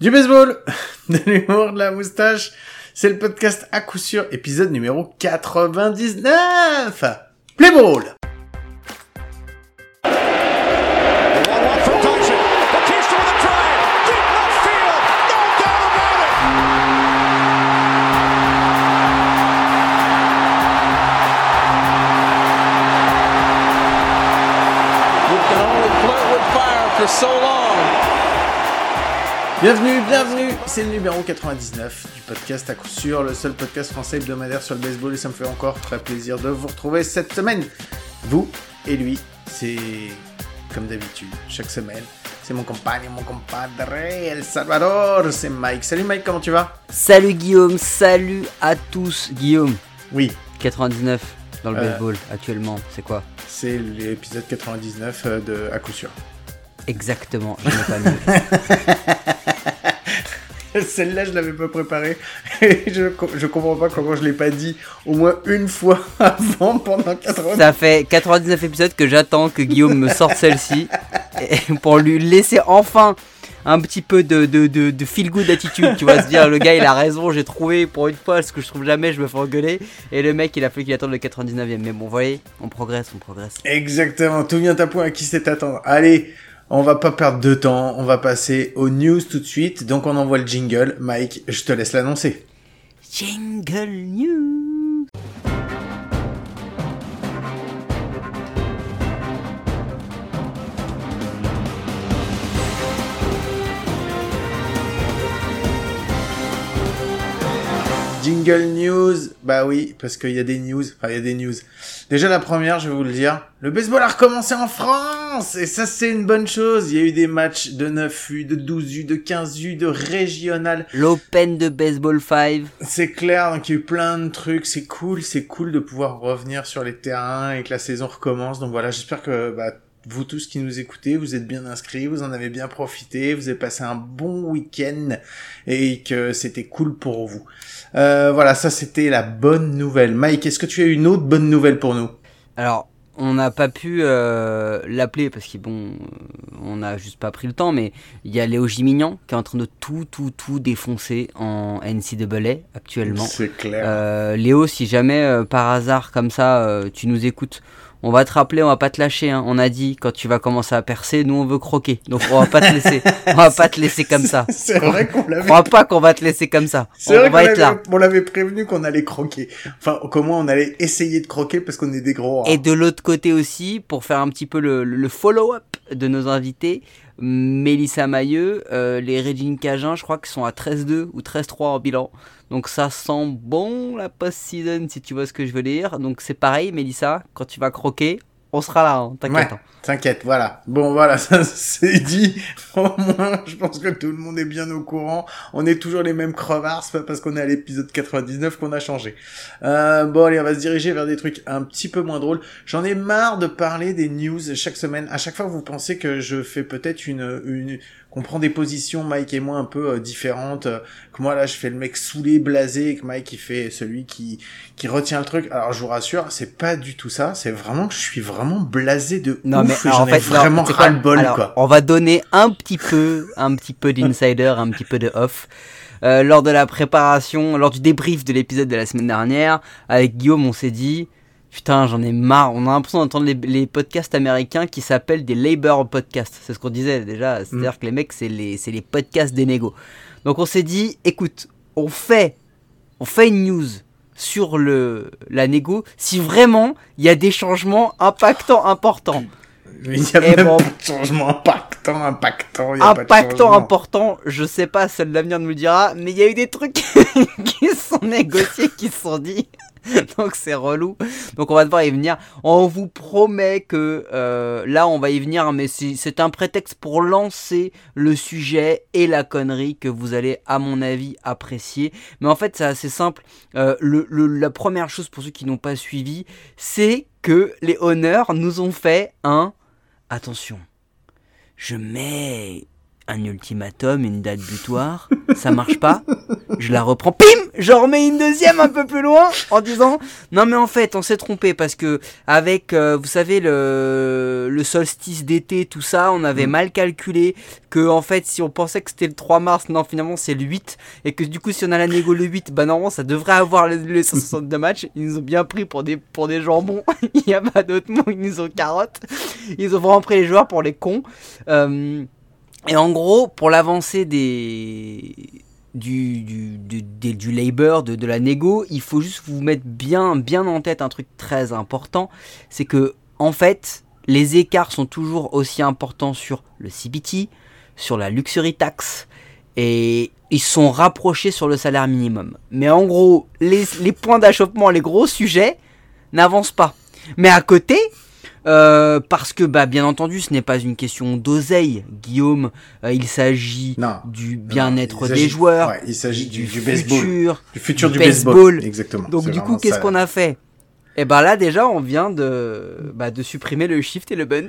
Du baseball, de l'humour, de la moustache, c'est le podcast à coup sûr, épisode numéro 99 Play ball Bienvenue, bienvenue, c'est le numéro 99 du podcast à coup sûr, le seul podcast français hebdomadaire sur le baseball et ça me fait encore très plaisir de vous retrouver cette semaine. Vous et lui, c'est comme d'habitude, chaque semaine. C'est mon compagne, mon compadre, El Salvador, c'est Mike. Salut Mike, comment tu vas? Salut Guillaume, salut à tous. Guillaume, Oui, 99 dans le Euh. baseball actuellement, c'est quoi? C'est l'épisode 99 euh, de à coup sûr. Exactement, je n'ai pas mis. Celle-là, je l'avais pas préparée. Et je, je comprends pas comment je l'ai pas dit au moins une fois avant pendant 80 Ça fait 99 épisodes que j'attends que Guillaume me sorte celle-ci pour lui laisser enfin un petit peu de, de, de, de feel good attitude, tu vois, se dire le gars il a raison, j'ai trouvé pour une fois ce que je trouve jamais, je me fais engueuler et le mec il a fallu qu'il attende le 99e. Mais bon, vous voyez, on progresse, on progresse. Exactement, tout vient à point à qui c'est attendre. Allez, on va pas perdre de temps, on va passer aux news tout de suite. Donc on envoie le jingle. Mike, je te laisse l'annoncer. Jingle News Jingle news, bah oui, parce qu'il y a des news, enfin il y a des news. Déjà la première, je vais vous le dire, le baseball a recommencé en France et ça c'est une bonne chose. Il y a eu des matchs de 9 U, de 12 U, de 15 U, de régional. L'Open de Baseball 5. C'est clair, donc il y a eu plein de trucs, c'est cool, c'est cool de pouvoir revenir sur les terrains et que la saison recommence. Donc voilà, j'espère que bah, vous tous qui nous écoutez, vous êtes bien inscrits, vous en avez bien profité, vous avez passé un bon week-end et que c'était cool pour vous. Euh, voilà, ça c'était la bonne nouvelle. Mike, est-ce que tu as une autre bonne nouvelle pour nous? Alors, on n'a pas pu euh, l'appeler parce que bon, on n'a juste pas pris le temps, mais il y a Léo Gimignan qui est en train de tout, tout, tout défoncer en NCAA actuellement. C'est clair. Euh, Léo, si jamais euh, par hasard comme ça tu nous écoutes, on va te rappeler, on va pas te lâcher. hein. On a dit quand tu vas commencer à percer, nous on veut croquer, donc on va pas te laisser, on va pas te laisser comme ça. C'est vrai qu'on l'avait Crois pas qu'on va te laisser comme ça. Vrai On va être là. l'avait- on l'avait prévenu qu'on allait croquer. Enfin, comment on allait essayer de croquer parce qu'on est des gros. Et de l'autre côté aussi, pour faire un petit peu le, le follow-up de nos invités, Mélissa Mailleux, euh, les Régine Cajun, je crois qu'ils sont à 13-2 ou 13-3 en bilan. Donc ça sent bon la post-season, si tu vois ce que je veux dire. Donc c'est pareil, Mélissa, quand tu vas croquer, on sera là, hein, t'inquiète. Ouais, hein. t'inquiète, voilà. Bon, voilà, ça c'est dit. Au moins, je pense que tout le monde est bien au courant. On est toujours les mêmes crevards, c'est pas parce qu'on est à l'épisode 99 qu'on a changé. Euh, bon, allez, on va se diriger vers des trucs un petit peu moins drôles. J'en ai marre de parler des news chaque semaine. À chaque fois, vous pensez que je fais peut-être une, une, qu'on prend des positions, Mike et moi, un peu euh, différentes. euh, que moi, là, je fais le mec saoulé, blasé, et que Mike, il fait celui qui, qui retient le truc. Alors, je vous rassure, c'est pas du tout ça. C'est vraiment que je suis vraiment blasé de Non ouf. mais j'en en ai fait, vraiment c'est quoi ras le bol, Alors, quoi. On va donner un petit peu, un petit peu d'insider, un petit peu de off. Euh, lors de la préparation, lors du débrief de l'épisode de la semaine dernière, avec Guillaume, on s'est dit, putain, j'en ai marre. On a l'impression d'entendre les, les podcasts américains qui s'appellent des labor podcasts. C'est ce qu'on disait déjà. C'est-à-dire que les mecs, c'est les, les podcasts des négos. Donc on s'est dit, écoute, on fait, on fait une news sur le la négo si vraiment il y a des changements impactants importants. Mais il y a Et même bon. pas de changement impactant, impactant. Y a pas de impactant important, je sais pas, seul l'avenir nous le dira, mais il y a eu des trucs qui sont négociés, qui se sont dit. Donc c'est relou. Donc on va devoir y venir. On vous promet que euh, là on va y venir, mais c'est un prétexte pour lancer le sujet et la connerie que vous allez, à mon avis, apprécier. Mais en fait c'est assez simple. Euh, la première chose pour ceux qui n'ont pas suivi, c'est que les honneurs nous ont fait un... Attention, je mets un ultimatum, une date butoir, ça marche pas, je la reprends, pim, j'en remets une deuxième un peu plus loin en disant non mais en fait on s'est trompé parce que avec euh, vous savez le, le solstice d'été tout ça on avait Mm. mal calculé que en fait si on pensait que c'était le 3 mars non finalement c'est le 8 et que du coup si on a la négo le 8 bah normalement ça devrait avoir les, les 162 matchs ils nous ont bien pris pour des pour des jambons il n'y a pas d'autre mot ils nous ont carottes ils ont vraiment pris les joueurs pour les cons Euh, et en gros pour l'avancée des du, du, du, du labor, de, de la négo, il faut juste vous mettre bien, bien en tête un truc très important, c'est que en fait, les écarts sont toujours aussi importants sur le CBT, sur la luxury tax, et ils sont rapprochés sur le salaire minimum. Mais en gros, les, les points d'achoppement, les gros sujets, n'avancent pas. Mais à côté, euh, parce que bah bien entendu, ce n'est pas une question d'oseille, Guillaume. euh, il s'agit du bien-être des s'agit- joueur, ouais, il s'agit du, du futur. baseball. Du futur du du, baseball. baseball. Exactement. Donc du coup, qu'est-ce qu'on a fait? Eh ben là déjà, on vient de, bah, de supprimer le shift et le bunt.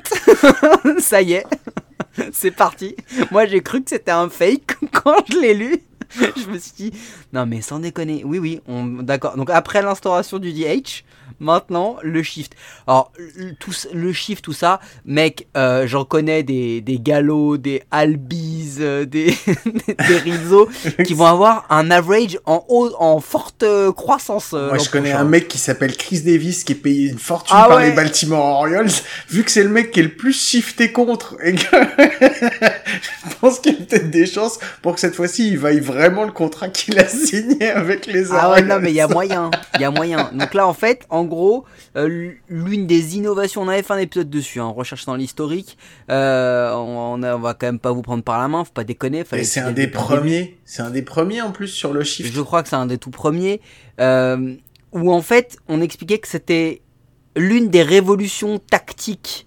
ça y est, c'est parti. Moi, j'ai cru que c'était un fake quand je l'ai lu. Je me suis dit, non mais sans déconner, oui oui, on... d'accord. Donc après l'instauration du DH, maintenant le shift. Alors le- tout, le shift, tout ça, mec, euh, j'en connais des, des galops, des albies, euh, des, des rizos qui vont avoir un average en haut, en forte euh, croissance. euh, Moi, je connais prochain. un mec qui s'appelle Chris Davis qui est payé une fortune Ah par ouais. les Baltimore Orioles. Vu que c'est le mec qui est le plus shifté contre et que je pense qu'il y a peut-être des chances pour que cette fois-ci il vaille vraiment le contrat qu'il a signé avec les Orioles. Ah ouais, non, mais il y a moyen. Il y a moyen. Donc là, en fait, en gros, euh, l'une des innovations, on avait fait un épisode dessus, hein, recherche dans l'historique. Euh, on, on, va quand même pas vous prendre par la main, faut pas déconner. fallait c'est un des premiers. C'est un des premiers en plus sur le shift. Je crois que c'est un des tout premiers. euh, où en fait, on expliquait que c'était l'une des révolutions tactiques,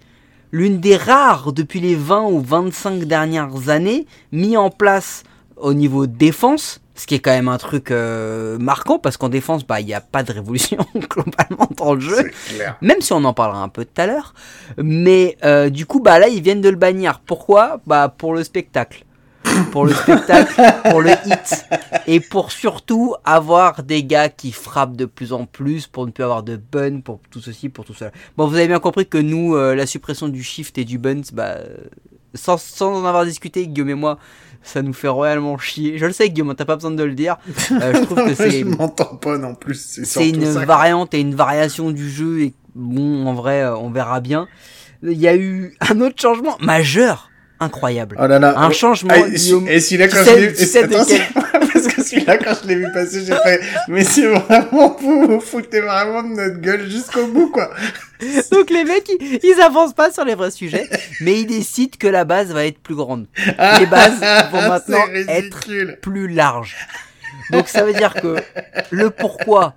l'une des rares depuis les 20 ou 25 dernières années, mis en place au niveau défense. Ce qui est quand même un truc euh, marquant parce qu'en défense, bah, il n'y a pas de révolution globalement dans le jeu. Même si on en parlera un peu tout à l'heure. Mais euh, du coup, bah là, ils viennent de le bannir. Pourquoi? Bah pour le spectacle. Pour le spectacle, pour le hit. Et pour surtout avoir des gars qui frappent de plus en plus, pour ne plus avoir de bun, pour tout ceci, pour tout cela. Bon, vous avez bien compris que nous, euh, la suppression du shift et du bunt, bah, sans, sans en avoir discuté, Guillaume et moi, ça nous fait royalement chier. Je le sais, Guillaume, t'as pas besoin de le dire. Euh, je trouve que c'est je m'entends pas non plus. C'est une ça. variante et une variation du jeu et bon en vrai euh, on verra bien il y a eu un autre changement majeur incroyable Oh là là. un changement Ah, et Guillaume. et celui-là, Tu quand sais- je sais parce que celui-là, quand je l'ai vu passer, j'ai fait, mais c'est vraiment, vous vous foutez vraiment de notre gueule jusqu'au bout, quoi. donc les mecs ils, ils avancent pas sur les vrais sujets mais ils décident que la base va être plus grande les bases vont maintenant être plus larges donc ça veut dire que le pourquoi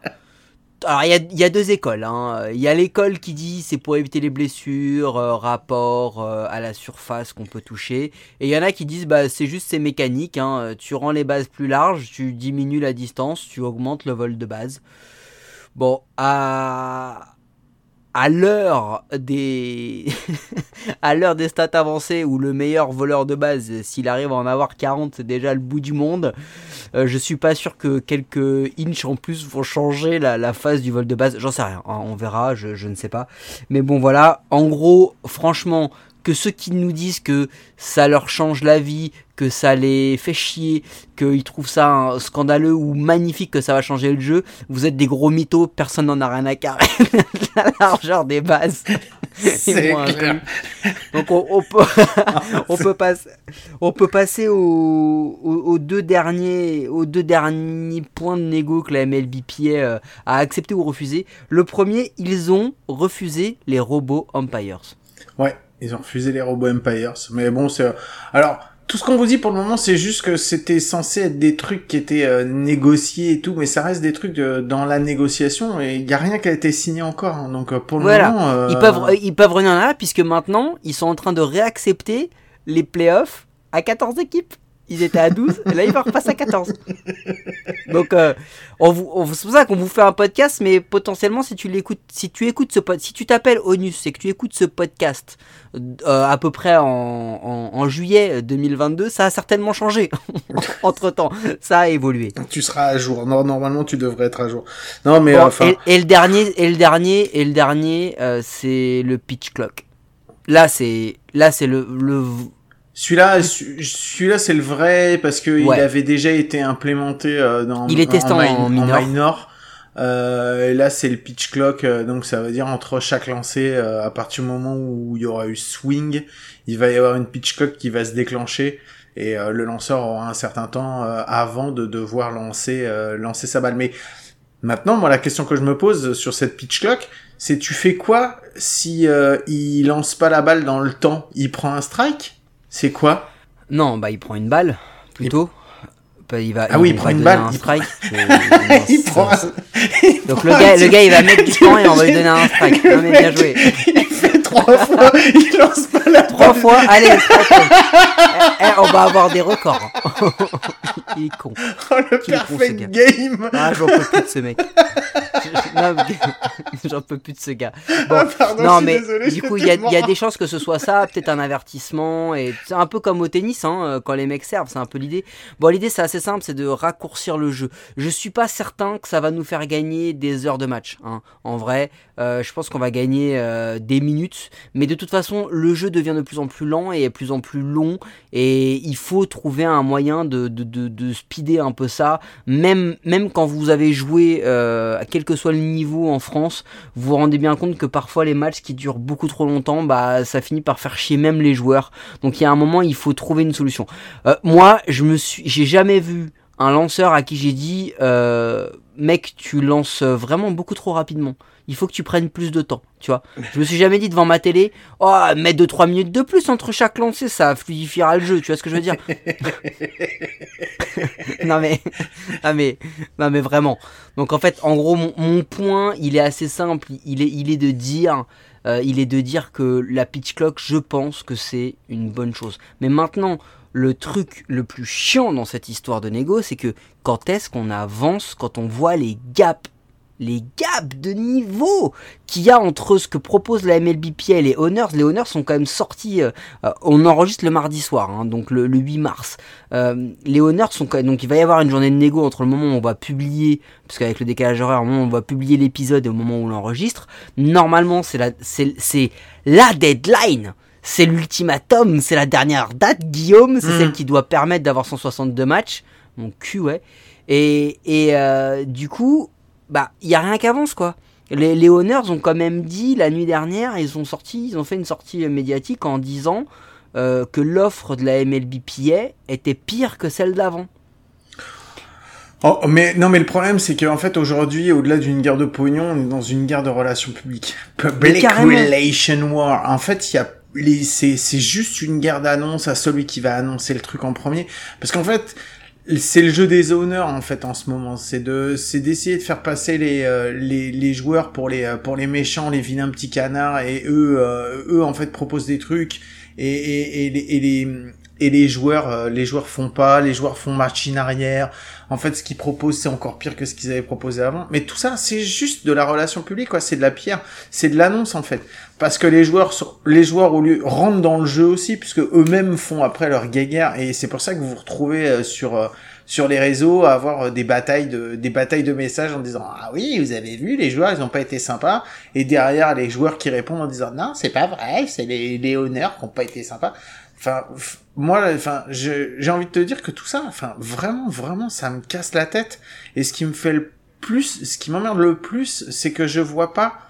alors il y a, il y a deux écoles. hein. Il y a l'école qui dit c'est pour éviter les blessures, euh, rapport euh, à la surface qu'on peut toucher. Et il y en a qui disent bah c'est juste c'est mécanique. Hein. Tu rends les bases plus larges, tu diminues la distance, tu augmentes le vol de base. Bon à à l'heure des à stats avancées où le meilleur voleur de base s'il arrive à en avoir 40 c'est déjà le bout du monde euh, je suis pas sûr que quelques inches en plus vont changer la, la phase du vol de base. J'en sais rien, hein, on verra, je ne sais pas. Mais bon voilà, en gros, franchement, que ceux qui nous disent que ça leur change la vie, que ça les fait chier, qu'ils trouvent ça un scandaleux ou magnifique que ça va changer le jeu, vous êtes des gros mythos, personne n'en a rien à carrer la largeur des bases. C'est clair. Donc on, on peut, on peut passer, on peut passer aux, aux- aux deux derniers, aux deux derniers points de négo que la MLBPA euh, a accepté ou refusé. Le premier, ils ont refusé les robots umpires. Ouais, ils ont refusé les robots Empires. Mais bon, c'est... Alors, tout ce qu'on vous dit pour le moment, c'est juste que c'était censé être des trucs qui étaient euh, négociés et tout, mais ça reste des trucs de- dans la négociation et il y a rien qui a été signé encore. hein. Donc euh, pour le Voilà. moment... euh, Ils peuvent, ils peuvent revenir là puisque maintenant ils sont en train de réaccepter les playoffs à 14 équipes. Ils étaient à 12, et là ils vont repasser à 14. Donc euh, on vous, c'est pour ça qu'on vous fait un podcast, mais potentiellement si tu l'écoutes, si tu écoutes ce si tu t'appelles Onus et que tu écoutes ce podcast euh, à peu près en, en, juillet 2022, ça a certainement changé. Entre temps, ça a évolué. Tu seras à jour. Non, normalement tu devrais être à jour. Non mais enfin. Et, le dernier, et le dernier, et le dernier, euh, c'est le pitch clock. Là c'est, là c'est le, le celui-là, celui-là, c'est le vrai parce que il avait déjà été implémenté euh, dans. Il est testé en, minor. Euh, et là, c'est le pitch clock, euh, donc ça veut dire entre chaque lancer, euh, à partir du moment où il y aura eu swing, il va y avoir une pitch clock qui va se déclencher et le lanceur aura un certain temps avant de devoir lancer lancer sa balle. Mais maintenant, moi, la question que je me pose sur cette pitch clock, c'est tu fais quoi si il lance pas la balle dans le temps? Il prend un strike? C'est quoi Non, bah il prend une balle, plutôt. Bah, il va, ah oui, il prend une balle. Un strike. il prend Donc le gars, le gars, il va mettre du temps et on va lui donner un strike. Non mais bien joué. Trois fois, il lance pas la Trois fois, allez, eh, eh, on va avoir des records. il est con. Oh le perfect game. Ah, j'en peux plus de ce mec. j'en peux plus de ce gars. Bon, ah, non, mais du coup, il y, a des chances que ce soit ça, peut-être un avertissement. Et c'est un peu comme au tennis, hein, quand les mecs servent, c'est un peu l'idée. Bon, l'idée, c'est assez simple, c'est de raccourcir le jeu. Je suis pas certain que ça va nous faire gagner des heures de match. Hein. En vrai, euh, je pense qu'on va gagner euh, des minutes. Mais de toute façon, le jeu devient de plus en plus lent et de plus en plus long. Et il faut trouver un moyen de, de, de, speeder un peu ça. Même, même quand vous avez joué, euh, quel que soit le niveau en France, vous vous rendez bien compte que parfois les matchs qui durent beaucoup trop longtemps, bah ça finit par faire chier même les joueurs. Donc il y a un moment, il faut trouver une solution. Euh, moi, je me suis, j'ai jamais vu un lanceur à qui j'ai dit, euh, mec, tu lances vraiment beaucoup trop rapidement il faut que tu prennes plus de temps, tu vois. Je me suis jamais dit devant ma télé, oh, mettre 2-3 minutes de plus entre chaque lancer, ça fluidifiera le jeu, tu vois ce que je veux dire Non mais, non mais, non mais vraiment. Donc en fait, en gros, mon, point, il est assez simple, il est, il est de dire, euh, il est de dire que la pitch clock, je pense que c'est une bonne chose. Mais maintenant, le truc le plus chiant dans cette histoire de négo, c'est que quand est-ce qu'on avance, quand on voit les gaps les gaps de niveau qu'il y a entre ce que propose la MLBPA et les Honors? Les Honors sont quand même sortis, euh, on enregistre le mardi soir, hein, donc le, 8 mars. Euh, les Honors sont quand même, donc il va y avoir une journée de négo entre le moment où on va publier, parce qu'avec le décalage horaire, au moment où on va publier l'épisode et au moment où on l'enregistre. Normalement, c'est la, c'est, c'est la deadline. C'est l'ultimatum, c'est la dernière date, Guillaume, c'est mm. celle qui doit permettre d'avoir 162 matchs. Mon cul, ouais. Et, et du coup, bah, il y a rien qui avance, quoi. Les, les Honors ont quand même dit la nuit dernière, ils ont sorti, ils ont fait une sortie médiatique en disant euh, que l'offre de la MLBPA était pire que celle d'avant. Oh, mais non, mais le problème, c'est qu'en fait, aujourd'hui, au-delà d'une guerre de pognon, on est dans une guerre de relations publiques. Public Relation War. En fait, il y a c'est juste une guerre d'annonce à celui qui va annoncer le truc en premier. Parce qu'en fait, c'est le jeu des owners en fait en ce moment. C'est de c'est d'essayer de faire passer les, euh, les les joueurs pour les euh, pour les méchants les vilains petits canards. Et eux euh, eux en fait proposent des trucs. Et et, et, les, et les et les joueurs les joueurs font pas les joueurs font machine arrière. En fait ce qu'ils proposent c'est encore pire que ce qu'ils avaient proposé avant. Mais tout ça c'est juste de la relation publique quoi. C'est de la pierre. C'est de l'annonce en fait. Parce que les joueurs les joueurs au lieu rentrent dans le jeu aussi puisque eux-mêmes font après leur guéguerre. Et c'est pour ça que vous vous retrouvez euh, sur euh, sur les réseaux à avoir euh, des batailles de des batailles de messages en disant ah oui vous avez vu les joueurs ils ont pas été sympas et derrière les joueurs qui répondent en disant non c'est pas vrai c'est les les honneurs qui ont pas été sympas enfin moi enfin j'ai envie de te dire que tout ça enfin vraiment vraiment ça me casse la tête et ce qui me fait le plus ce qui m'emmerde le plus c'est que je vois pas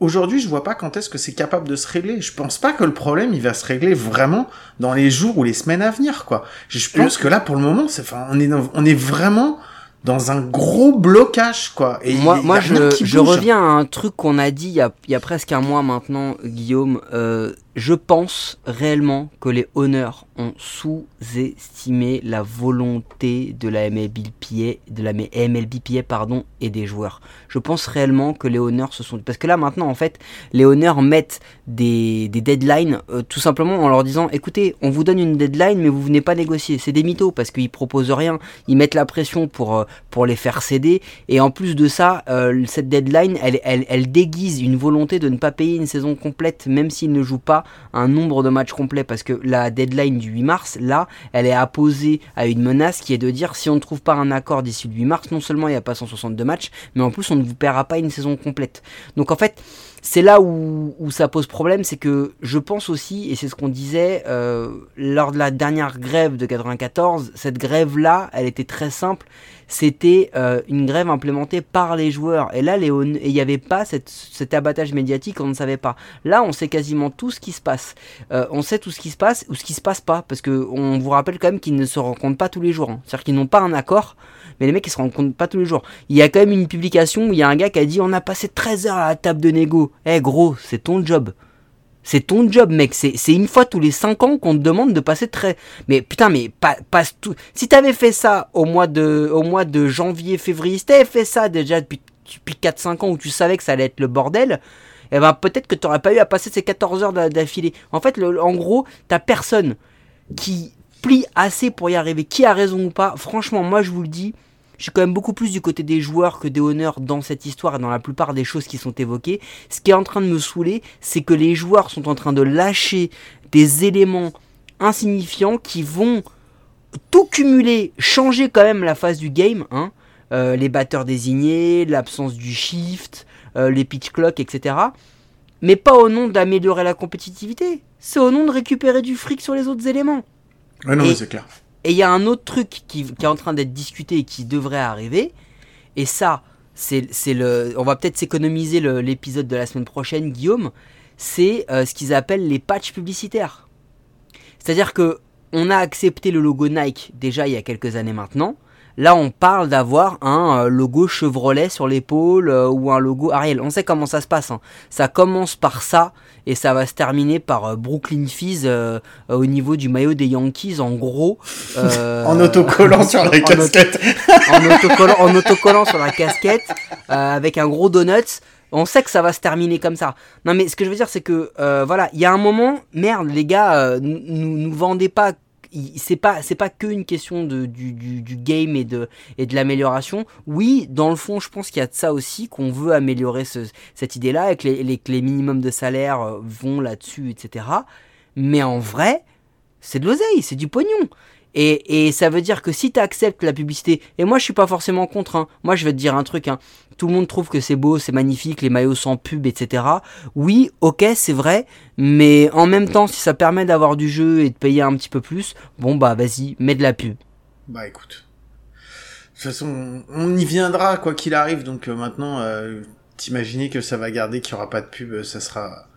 aujourd'hui, je vois pas quand est-ce que c'est capable de se régler. Je pense pas que le problème, il va se régler vraiment dans les jours ou les semaines à venir, quoi. Je pense que là, pour le moment, c'est, enfin, on est, on est vraiment dans un gros blocage, quoi. Et moi, moi je, je reviens à un truc qu'on a dit il y a, il y a presque un mois maintenant, Guillaume. Euh, je pense réellement que les honneurs ont sous-estimé la volonté de la MLBPA, de la MLBPA pardon, et des joueurs. Je pense réellement que les honneurs se sont... Parce que là maintenant en fait, les honneurs mettent des, deadlines euh, tout simplement en leur disant écoutez, on vous donne une deadline mais vous venez pas négocier. C'est des mythos parce qu'ils proposent rien. Ils mettent la pression pour, euh, pour les faire céder. Et en plus de ça, euh, cette deadline, elle, elle, elle déguise une volonté de ne pas payer une saison complète même s'ils ne jouent pas un nombre de matchs complets parce que la deadline du 8 mars, là, elle est apposée à une menace qui est de dire si on ne trouve pas un accord d'ici le 8 mars, non seulement il n'y a pas 162 matchs, mais en plus on ne vous paiera pas une saison complète. Donc en fait, c'est là où, ça pose problème, c'est que je pense aussi, et c'est ce qu'on disait euh, lors de la dernière grève de 94, cette grève-là, elle était très simple, c'était euh, une grève implémentée par les joueurs. Et là, il n'y avait pas cet abattage médiatique, on ne savait pas. Là, on sait quasiment tout ce qui se passe. Euh, on sait tout ce qui se passe ou ce qui se passe pas, parce que on vous rappelle quand même qu'ils ne se rencontrent pas tous les jours. Hein. C'est-à-dire qu'ils n'ont pas un accord mais les mecs ils se rendent compte pas tous les jours. Il y a quand même une publication où il y a un gars qui a dit on a passé 13 heures à la table de négo. Eh gros, c'est ton job. C'est ton job, mec. C'est une fois tous les 5 ans qu'on te demande de passer très. Mais putain, mais passe tout. Si t'avais fait ça au mois de, au mois de janvier, février, si t'avais fait ça déjà depuis, depuis 4-5 ans où tu savais que ça allait être le bordel, eh ben peut-être que t'aurais pas eu à passer ces 14 heures d'affilée. En fait, en gros, t'as personne qui plie assez pour y arriver. Qui a raison ou pas Franchement, moi je vous le dis, je suis quand même beaucoup plus du côté des joueurs que des honneurs dans cette histoire et dans la plupart des choses qui sont évoquées. Ce qui est en train de me saouler, c'est que les joueurs sont en train de lâcher des éléments insignifiants qui vont tout cumuler, changer quand même la phase du game. Hein. Euh, les batteurs désignés, l'absence du shift, euh, les pitch clock, etc. Mais pas au nom d'améliorer la compétitivité. C'est au nom de récupérer du fric sur les autres éléments. Ouais, non, c'est clair. Et il y a un autre truc qui, est en train d'être discuté et qui devrait arriver. Et ça, c'est le. On va peut-être s'économiser l'épisode de la semaine prochaine, Guillaume. C'est euh, ce qu'ils appellent les patchs publicitaires. C'est-à-dire que on a accepté le logo Nike déjà il y a quelques années maintenant. Là, on parle d'avoir un euh, logo Chevrolet sur l'épaule euh, ou un logo Ariel. On sait comment ça se passe. Hein. Ça commence par ça et ça va se terminer par euh, Brooklyn Fizz au niveau du maillot des Yankees. En gros, en autocollant sur la casquette. en, autocollant, en autocollant sur la casquette avec un gros donut on sait que ça va se terminer comme ça. Non mais ce que je veux dire c'est que voilà, il y a un moment, merde les gars, nous, nous vendez pas c'est pas c'est pas que une question de, du, du, game et de et de l'amélioration. Oui, dans le fond, je pense qu'il y a de ça aussi qu'on veut améliorer cette idée-là et que les, les, minimums de salaire euh, vont là-dessus, etc. Mais en vrai, c'est de l'oseille, c'est du pognon. Et, et, ça veut dire que si tu acceptes la publicité, et moi je suis pas forcément contre, hein, moi je vais te dire un truc, hein, tout le monde trouve que c'est beau, c'est magnifique, les maillots sans pub, etc. Oui, ok, c'est vrai, mais en même temps, si ça permet d'avoir du jeu et de payer un petit peu plus, bon bah vas-y, mets de la pub. Bah écoute. De toute façon, on y viendra quoi qu'il arrive, donc euh, maintenant, euh, t'imaginer que ça va garder, qu'il y aura pas de pub, ça sera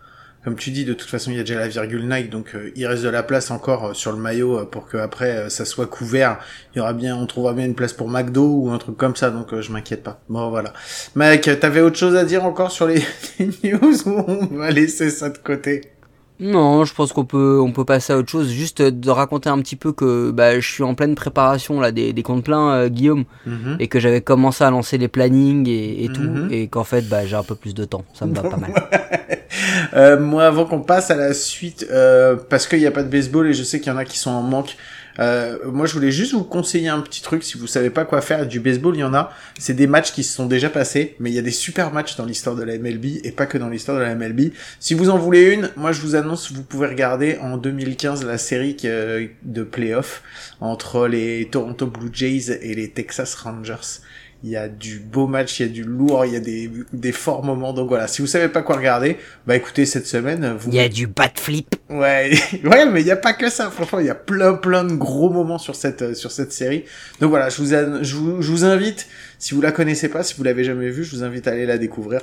comme tu dis, de toute façon, il y a déjà la virgule Nike, donc euh, il reste de la place encore euh, sur le maillot euh, pour que après ça soit couvert. Il y aura bien, on trouvera bien une place pour McDo ou un truc comme ça, donc je m'inquiète pas. Bon voilà. Mec, t'avais autre chose à dire encore sur les news ou on va laisser ça de côté? Non, je pense qu'on peut, on peut passer à autre chose. Juste de raconter un petit peu que bah, je suis en pleine préparation là des, des comptes pleins, euh, Guillaume, mhm. et que j'avais commencé à lancer les plannings et, tout, mhm. et qu'en fait bah, j'ai un peu plus de temps. Ça me va pas mal. euh, moi, avant qu'on passe à la suite, euh, parce qu'il n'y a pas de baseball et je sais qu'il y en a qui sont en manque, euh, moi, je voulais juste vous conseiller un petit truc. Si vous savez pas quoi faire, du baseball, il y en a. C'est des matchs qui se sont déjà passés, mais il y a des super matchs dans l'histoire de la MLB et pas que dans l'histoire de la MLB. Si vous en voulez une, moi, je vous annonce, vous pouvez regarder en 2015 la série de playoff entre les Toronto Blue Jays et les Texas Rangers il y a du beau match, il y a du lourd, il y a des, des forts moments. Donc voilà, si vous savez pas quoi regarder, bah écoutez cette semaine. Vous... Il y a du bat flip. Ouais, ouais, mais il y a pas que ça. Franchement, il y a plein plein de gros moments sur cette sur cette série. Donc voilà, je vous, je vous, je vous invite, si vous la connaissez pas, si vous l'avez jamais vue, je vous invite à aller la découvrir.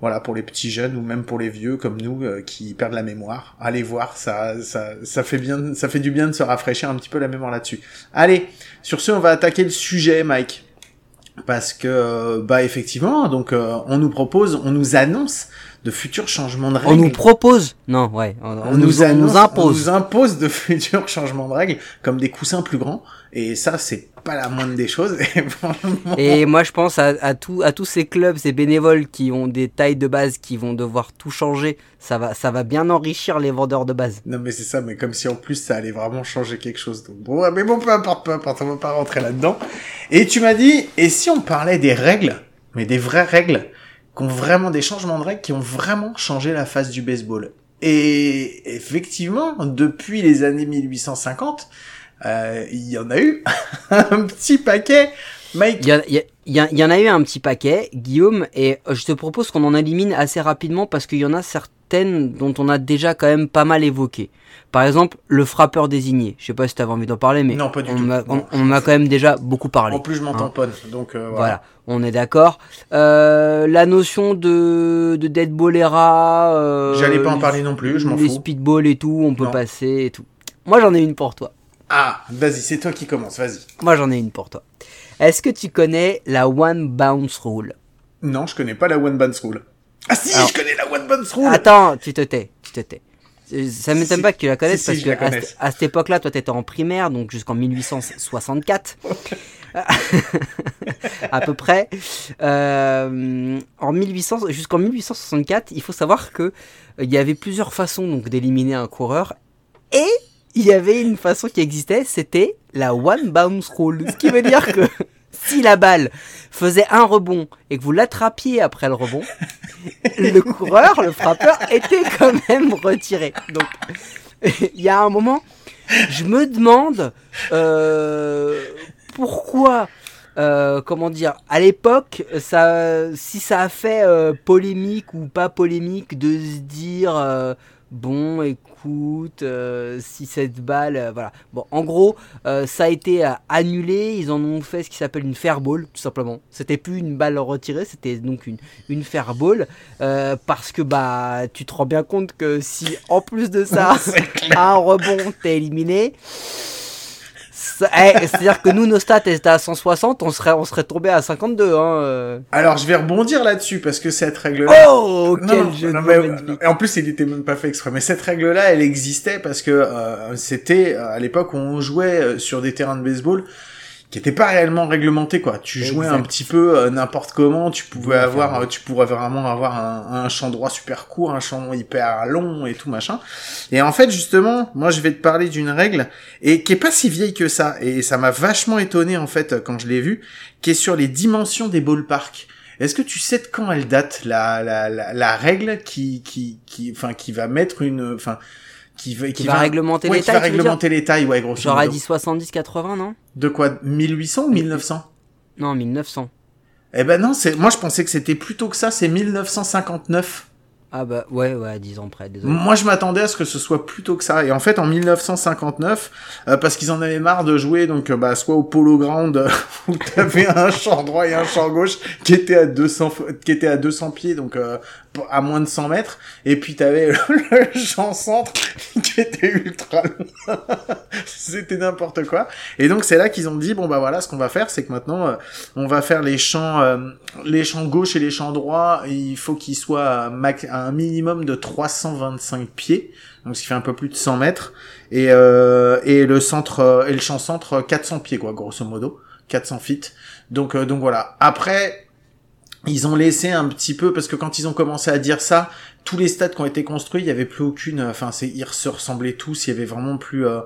Voilà, pour les petits jeunes ou même pour les vieux comme nous euh, qui perdent la mémoire, allez voir, ça, ça, ça fait bien, ça fait du bien de se rafraîchir un petit peu la mémoire là-dessus. Allez, sur ce, on va attaquer le sujet, Mike parce que bah effectivement donc euh, on nous propose on nous annonce de futurs changements de On règles. nous propose? Non, ouais. On, on On nous, on annonce- nous on impose. nous impose de futurs changements de règles, comme des coussins plus grands. Et ça, c'est pas la moindre des choses. Et moi, je pense à, à, tout- à tous ces clubs, ces bénévoles qui ont des tailles de base qui vont devoir tout changer. Ça va, ça va bien enrichir les vendeurs de base. Non mais c'est ça, mais comme si en plus ça allait vraiment changer quelque chose. Donc bon, ouais, mais bon, peu importe, peu importe, on va pas rentrer là-dedans. Et tu m'as dit, et si on parlait des règles, mais des vraies règles, qui ont vraiment des changements de règles qui ont vraiment changé la face du baseball? Et effectivement, depuis les années 1850, euh, il y en a eu un petit paquet. Mike, Il y, a- il y a- il y a- il y en a eu un petit paquet, Guillaume, et je te propose qu'on en élimine assez rapidement parce qu'il y en a certaines dont on a déjà quand même pas mal évoqué. Par exemple, le frappeur désigné. Je sais pas si tu avais envie d'en parler, mais Non, pas du on tout. m'a- on, quand même déjà beaucoup parlé. en plus je m'en Hein. tamponne, donc euh, Voilà. voilà. on est d'accord. Euh, la notion de, de dead ball era. euh, J'allais pas en les- parler non plus, je m'en Les fous. speedball et tout, on peut Non. passer et tout. Moi j'en ai une pour toi. Ah, vas-y, c'est toi qui commence, vas-y. Moi j'en ai une pour toi. Est-ce que tu connais la one bounce rule? Non, je connais pas la One Bounce Rule. Ah si, Alors- je connais la One Bounce Rule Attends, tu te tais, tu te tais. Euh, Ça m'étonne Si, pas que tu la connaisses si, si, parce je que à cette époque-là, toi t'étais en primaire, donc jusqu'en 1864. à peu près. Euh, en 1800, jusqu'en 1864, il faut savoir que euh, il y avait plusieurs façons donc d'éliminer un coureur et il y avait une façon qui existait, c'était la one bounce rule, ce qui veut dire que si la balle faisait un rebond et que vous l'attrapiez après le rebond, le coureur, le frappeur était quand même retiré. Donc il y a un moment, je me demande euh, pourquoi, euh, comment dire, à l'époque, ça, si ça a fait euh, polémique ou pas polémique de se dire, euh, bon, écoute, euh, si cette balle, euh, voilà. Bon, en gros, euh, ça a été annulé. Ils en ont fait ce qui s'appelle une fair ball, tout simplement. C'était plus une balle retirée, c'était donc une une fair ball, euh, parce que bah, tu te rends bien compte que si en plus de ça, à un rebond, t'es éliminé. Eh, C'est-à-dire que nous, nos stats étaient à 160, on serait, on serait tombé à 52. Hein, euh. Alors, je vais rebondir là-dessus, parce que cette règle-là... Oh, quel non, jeu non, de mais, en plus, il était même pas fait exprès. Mais cette règle-là, elle existait parce que euh, c'était euh, à l'époque où on jouait euh, sur des terrains de baseball qui étaient pas réellement réglementés, quoi. Tu jouais un petit peu euh, n'importe comment. Tu pouvais avoir, euh, tu pourrais vraiment avoir un, un champ droit super court, un champ hyper long et tout machin. Et en fait, justement, moi, je vais te parler d'une règle et qui est pas si vieille que ça. Et ça m'a vachement étonné en fait quand je l'ai vue, qui est sur les dimensions des ballparks. Est-ce que tu sais de quand elle date la la la, la règle qui qui qui enfin qui va mettre une enfin qui va Qui va réglementer ouais, les qui va tailles, veux dire réglementer les tailles ouais grosso J'aurais dit 70-80, non? De quoi? 1800 ou 1900 Non, 1900. Eh ben non, c'est moi je pensais que c'était plus tôt que ça, c'est 1959. Ah bah ouais, ouais, 10 ans près, désolé. Moi, je m'attendais à ce que ce soit plus tôt que ça. Et en fait, en 1959, euh, parce qu'ils en avaient marre de jouer, donc euh, bah, soit au Polo Ground euh, où t'avais un champ droit et un champ gauche qui était à 200, f- qui était à 200 pieds, donc euh, à moins de 100 mètres, et puis t'avais le champ centre qui était ultra long. C'était n'importe quoi. Et donc c'est là qu'ils ont dit bon bah voilà, ce qu'on va faire, c'est que maintenant euh, on va faire les champs, euh, les champs gauche et les champs droits. Il faut qu'ils soient à, un minimum de 325 pieds, donc ce qui fait un peu plus de 100 mètres, et euh, et le centre euh, et le champ centre euh, 400 pieds quoi, grosso modo, 400 feet. Donc euh, donc voilà. Après ils ont laissé un petit peu parce que quand ils ont commencé à dire ça, tous les stades qui ont été construits, il y avait plus aucune, enfin c'est ils se ressemblaient tous, il y avait vraiment plus euh,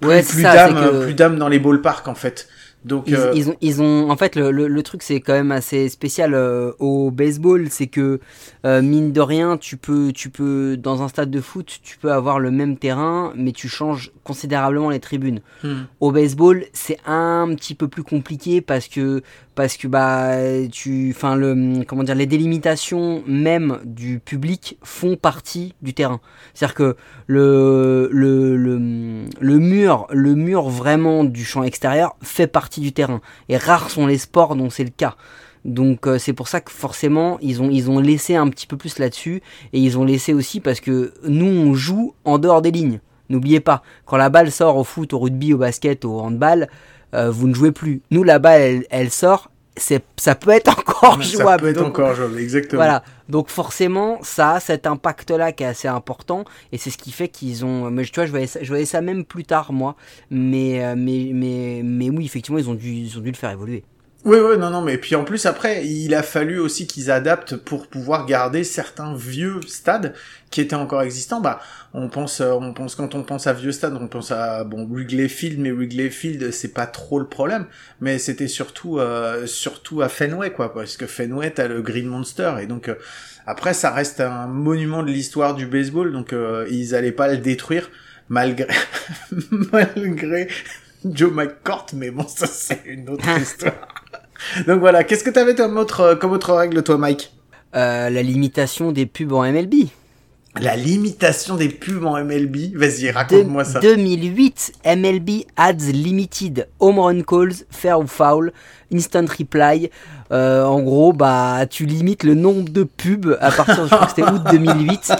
plus, Ouais, c'est plus ça, d'âme, c'est que- plus d'âme dans les ballparks en fait. Donc Ils, euh, ils ont, ils ont, en fait, le, le, le truc c'est quand même assez spécial euh, au baseball, c'est que euh, mine de rien, tu peux, tu peux, dans un stade de foot, tu peux avoir le même terrain, mais tu changes considérablement les tribunes. hmm. Au baseball, c'est un petit peu plus compliqué parce que, parce que bah, tu, enfin le, comment dire, les délimitations même du public font partie du terrain. C'est-à-dire que le, le, le, mur, le mur vraiment du champ extérieur fait partie du terrain. Et rares sont les sports dont c'est le cas. Donc euh, c'est pour ça que forcément ils ont ils ont laissé un petit peu plus là-dessus et ils ont laissé aussi parce que nous on joue en dehors des lignes. N'oubliez pas quand la balle sort au foot, au rugby, au basket, au handball, euh, vous ne jouez plus. Nous la balle elle, elle sort, c'est ça peut être encore jouable. Ça peut être Donc, encore jouable, exactement. Voilà. Donc forcément, ça a cet impact-là qui est assez important, et c'est ce qui fait qu'ils ont. Mais tu vois, je voyais, ça, je voyais ça même plus tard, moi. Mais, euh, mais, mais, mais oui, effectivement, ils ont dû, ils ont dû le faire évoluer. Oui, oui, non, non, mais puis en plus après, il a fallu aussi qu'ils adaptent pour pouvoir garder certains vieux stades qui étaient encore existants. Bah, on pense, euh, on pense quand on pense à vieux stades, on pense à bon Wrigley Field, mais Wrigley Field c'est pas trop le problème, mais c'était surtout, euh, surtout à Fenway quoi, parce que Fenway t'as le Green Monster et donc euh, après ça reste un monument de l'histoire du baseball, donc euh, ils allaient pas le détruire malgré malgré Joe McCourt, mais bon ça c'est une autre histoire. Donc voilà, qu'est-ce que t'avais comme autre, comme autre règle toi Mike? Euh, la limitation des pubs en MLB. La limitation des pubs en MLB Vas-y, raconte-moi ça. 2008, MLB Ads Limited, Home Run Calls, Fair ou Foul, Instant Reply. Euh, en gros, bah, tu limites le nombre de pubs à partir, je crois que c'était août 2008,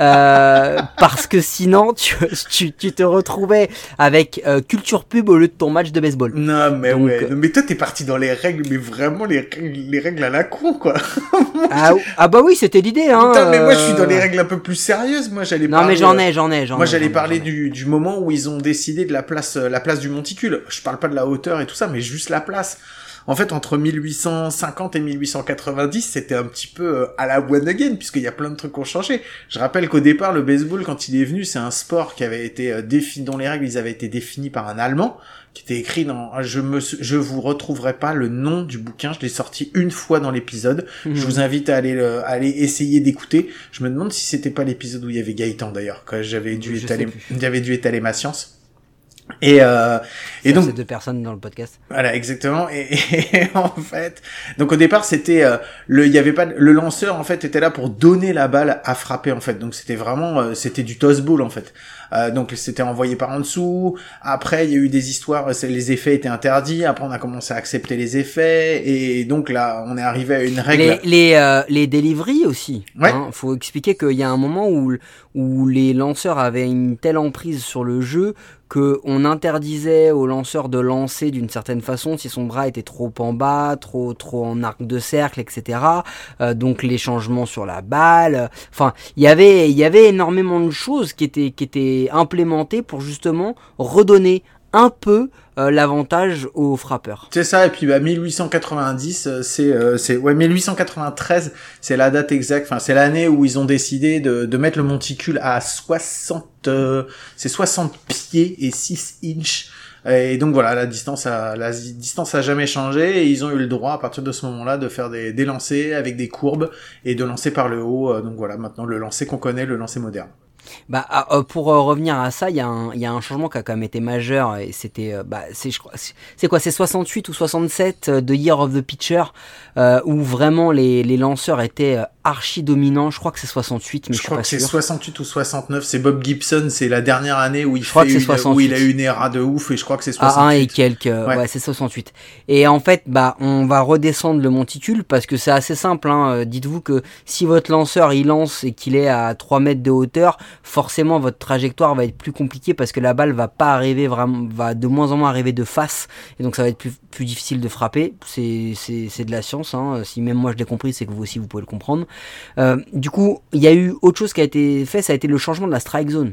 euh, parce que sinon, tu, tu, tu te retrouvais avec euh, culture pub au lieu de ton match de baseball. Non mais Donc, ouais, euh, Non, mais toi t'es parti dans les règles, mais vraiment les règles, les règles à la con quoi. Ah, ah bah oui, c'était l'idée, hein. Putain, mais moi je suis dans les euh, règles un peu plus sérieuses. Moi j'allais Non parler, mais j'en euh, ai, j'en ai, j'en Moi ai, j'allais parler du, du moment où ils ont décidé de la place, la place du monticule. Je parle pas de la hauteur et tout ça, mais juste la place. En fait, entre 1850 et 1890, c'était un petit peu euh, à la one again, puisqu'il y a plein de trucs qui ont changé. Je rappelle qu'au départ, le baseball, quand il est venu, c'est un sport qui avait été euh, défini, dont les règles, ils avaient été définies par un Allemand, qui était écrit dans, je me, je vous retrouverai pas le nom du bouquin, je l'ai sorti une fois dans l'épisode. Mhm. Je vous invite à aller, le- à aller essayer d'écouter. Je me demande si c'était pas l'épisode où il y avait Gaëtan d'ailleurs, quand j'avais dû Je étaler, j'avais dû étaler ma science. Et, euh, et donc, deux personnes dans le podcast. voilà, exactement. Et, et en fait, donc au départ, c'était euh, le, il y avait pas le lanceur en fait était là pour donner la balle à frapper en fait. Donc c'était vraiment, euh, c'était du toss ball en fait. Euh, donc c'était envoyé par en dessous. Après, il y a eu des histoires, les effets étaient interdits. Après, on a commencé à accepter les effets. Et donc là, on est arrivé à une règle. Les, les, euh, les deliveries aussi. Ouais. hein. faut expliquer qu'il y a un moment où, où les lanceurs avaient une telle emprise sur le jeu que on interdisait au lanceur de lancer d'une certaine façon si son bras était trop en bas, trop trop en arc de cercle, etc. Euh, donc les changements sur la balle. Enfin, il y avait il y avait énormément de choses qui étaient qui étaient implémentées pour justement redonner un peu euh, l'avantage aux frappeurs. C'est ça, et puis bah 1890, euh, c'est euh, c'est ouais 1893, c'est la date exacte, enfin c'est l'année où ils ont décidé de, de mettre le monticule à 60 euh, c'est 60 pieds et 6 inches. Et donc voilà, la distance a la distance a jamais changé et ils ont eu le droit à partir de ce moment-là de faire des, des lancers avec des courbes et de lancer par le haut. euh, donc voilà, maintenant le lancer qu'on connaît, le lancer moderne. Bah, ah, euh, pour euh, revenir à ça, il y, a un- il y a un changement qui a quand même été majeur et c'était, euh, bah, c'est, c'est- quoi, c'est 68 ou 67 euh, de Year of the Pitcher où vraiment les, les lanceurs étaient archi dominants. Je crois que c'est 68, mais je, Je suis crois pas que c'est sûr. 68 ou 69, c'est Bob Gibson, c'est la dernière année où il Je fait une, où 68. il a eu une era de ouf et je crois que c'est À 1 et 68. quelques, euh, Ouais. ouais, c'est 68. Et en fait, bah, on va redescendre le monticule parce que c'est assez simple. Hein. Euh, Dites-vous que si votre lanceur il lance et qu'il est à 3 mètres de hauteur, forcément votre trajectoire va être plus compliquée parce que la balle va pas arriver vraiment, va de moins en moins arriver de face et donc ça va être plus, plus difficile de frapper. C'est, c'est, c'est de la science. Hein. Si même moi je l'ai compris, c'est que vous aussi vous pouvez le comprendre. Euh, du coup, il y a eu autre chose qui a été fait, ça a été le changement de la strike zone.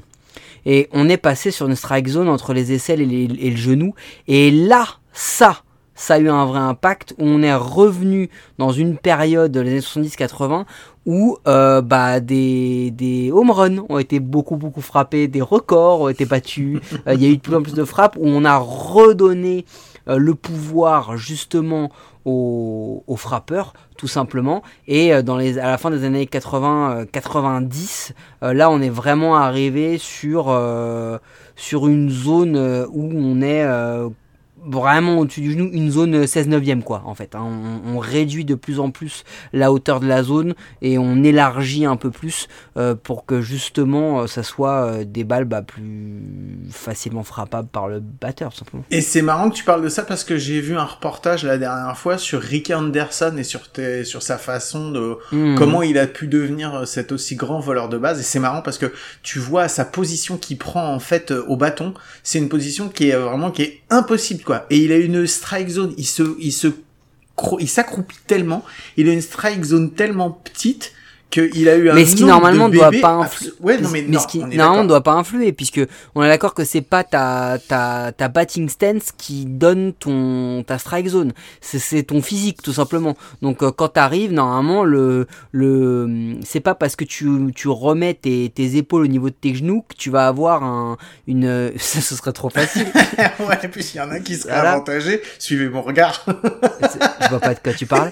Et on est passé sur une strike zone entre les aisselles et, les- le genou. Et là, ça, ça a eu un vrai impact. Où on est revenu dans une période des années 70-80 où euh, bah, des, des home runs ont été beaucoup beaucoup frappés, des records ont été battus. Euh, Il y a eu de plus en plus de frappes où on a redonné le pouvoir justement aux, frappeurs tout simplement. Et euh, dans les à la fin des années 80 euh, 90 euh, là on est vraiment arrivé sur euh, une zone euh, où on est euh, vraiment au-dessus du genou une zone 16 neuvième quoi en fait hein. on, on réduit de plus en plus la hauteur de la zone et on élargit un peu plus euh, pour que justement euh, ça soit euh, des balles bah, plus facilement frappables par le batteur tout simplement Et c'est marrant que tu parles de ça parce que j'ai vu un reportage la dernière fois sur Rick Anderson et sur, tes- sur sa façon de Mhm. comment il a pu devenir euh, cet aussi grand voleur de base. Et c'est marrant parce que tu vois sa position qu'il prend en fait euh, au bâton, c'est une position qui est vraiment qui est impossible quoi. Et il a une strike zone, il se il se il s'accroupit tellement, il a une strike zone tellement petite qu'il a eu un mais ce qui normalement ne doit pas influer ouais, non, mais, mais ce qui normalement doit pas influer puisque on est d'accord que c'est pas ta ta ta batting stance qui donne ton ta strike zone. C'est ton physique tout simplement. Donc euh, quand t'arrives normalement le le c'est pas parce que tu tu remets tes, tes épaules au niveau de tes genoux que tu vas avoir un une ça ce serait trop facile. Ouais et puis il y en a qui serait avantagé suivez mon regard. Je vois pas de quoi tu parles.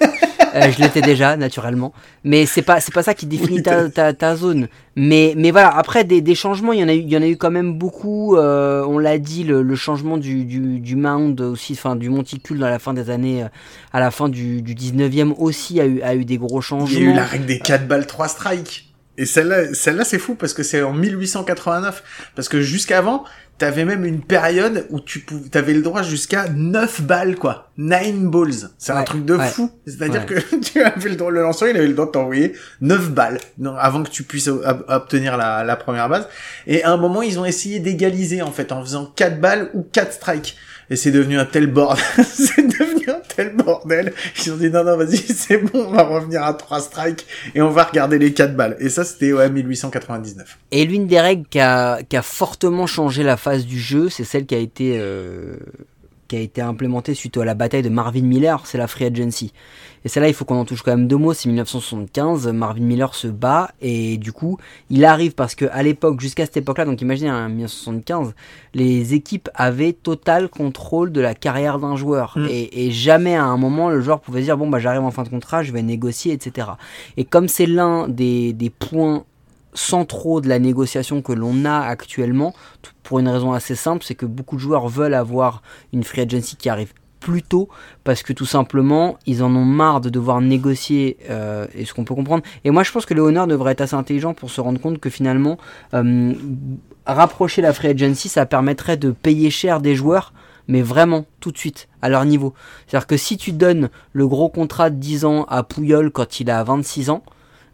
Euh, je l'étais déjà naturellement. Mais c'est pas c'est pas ça qui définit ta, ta, ta, zone. Mais, mais voilà, après des, des, changements, il y en a eu, il y en a eu quand même beaucoup. Euh, on l'a dit, le, le, changement du, du, du mound aussi, enfin du monticule à la fin des années, euh, à la fin du, du 19e aussi a eu, a eu des gros changements. Il y a eu la règle des 4 balles 3 strikes. Et celle-là, celle-là c'est fou parce que c'est en 1889. Parce que jusqu'avant, t'avais même une période où tu pouvais, t'avais le droit jusqu'à 9 balles, quoi. 9 balls. C'est un truc de fou. C'est-à-dire que tu avais le droit, le lanceur, il avait le droit de t'envoyer 9 balles avant que tu puisses obtenir la, la première base. Et à un moment, ils ont essayé d'égaliser, en fait, en faisant 4 balles ou 4 strikes et c'est devenu un tel bordel, c'est devenu un tel bordel. Ils ont dit non non vas-y c'est bon, on va revenir à 3 strikes et on va regarder les 4 balles. Et ça c'était ouais 1899. Et l'une des règles qui a, fortement changé la phase du jeu, c'est celle qui a été euh, qui a été implémentée suite à la bataille de Marvin Miller, c'est la free agency. Et celle-là, il faut qu'on en touche quand même deux mots. C'est 1975. Marvin Miller se bat et du coup, il arrive parce que à l'époque, jusqu'à cette époque-là, donc imaginez en 1975, les équipes avaient total contrôle de la carrière d'un joueur mm. et, jamais à un moment le joueur pouvait dire bon bah j'arrive en fin de contrat, je vais négocier, etc. Et comme c'est l'un des, des points centraux de la négociation que l'on a actuellement, pour une raison assez simple, c'est que beaucoup de joueurs veulent avoir une free agency qui arrive plus tôt parce que tout simplement ils en ont marre de devoir négocier euh, et ce qu'on peut comprendre. Et moi je pense que les honneurs devraient être assez intelligents pour se rendre compte que finalement euh, rapprocher la free agency ça permettrait de payer cher des joueurs mais vraiment tout de suite à leur niveau. C'est à dire que si tu donnes le gros contrat de 10 ans à Pouyol quand il a 26 ans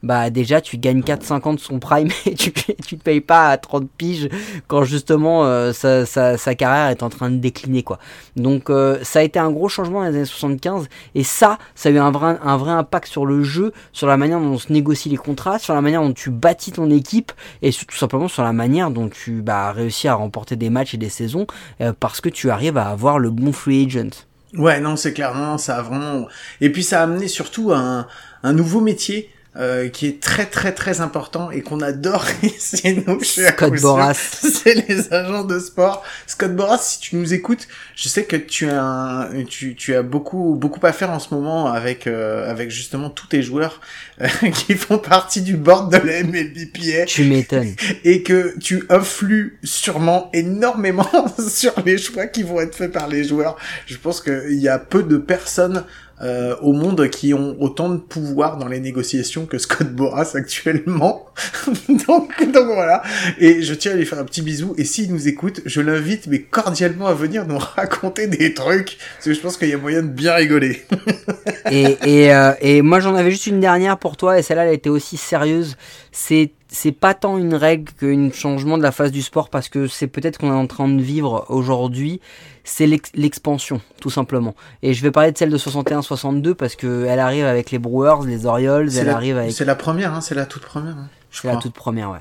bah déjà tu gagnes 4-5 ans de son prime et tu, tu te payes pas à 30 piges quand justement euh, sa, sa, sa, carrière est en train de décliner quoi. Donc euh, ça a été un gros changement dans les années 75 et ça, ça a eu un vrai, un vrai impact sur le jeu, sur la manière dont on se négocie les contrats, sur la manière dont tu bâtis ton équipe et tout simplement sur la manière dont tu bah, réussis à remporter des matchs et des saisons euh, parce que tu arrives à avoir le bon free agent. Ouais, non, c'est clair, non, ça a vraiment... Et puis ça a amené surtout un, un nouveau métier euh, qui est très très très important et qu'on adore ici nous Scott Boras. C'est les agents de sport. Scott Boras si tu nous écoutes je sais que tu as un, tu, tu as beaucoup beaucoup à faire en ce moment avec euh, avec justement tous tes joueurs euh, qui font partie du board de la MLBPA tu m'étonnes. Et que tu influes sûrement énormément sur les choix qui vont être faits par les joueurs. Je pense qu'il y a peu de personnes euh, au monde qui ont autant de pouvoir dans les négociations que Scott Boras actuellement. donc, donc voilà. Et je tiens à lui faire un petit bisou. Et s'il nous écoute, je l'invite mais cordialement à venir nous raconter des trucs parce que je pense qu'il y a moyen de bien rigoler. et et, euh, et moi j'en avais juste une dernière pour toi et celle-là elle était aussi sérieuse. C'est c'est pas tant une règle qu'un changement de la phase du sport parce que c'est peut-être qu'on est en train de vivre aujourd'hui, c'est l'expansion tout simplement. Et je vais parler de celle de 61-62 parce que elle arrive avec les Brewers, les Orioles, elle arrive avec. C'est la première, hein, c'est la toute première. Hein, c'est la toute première, ouais.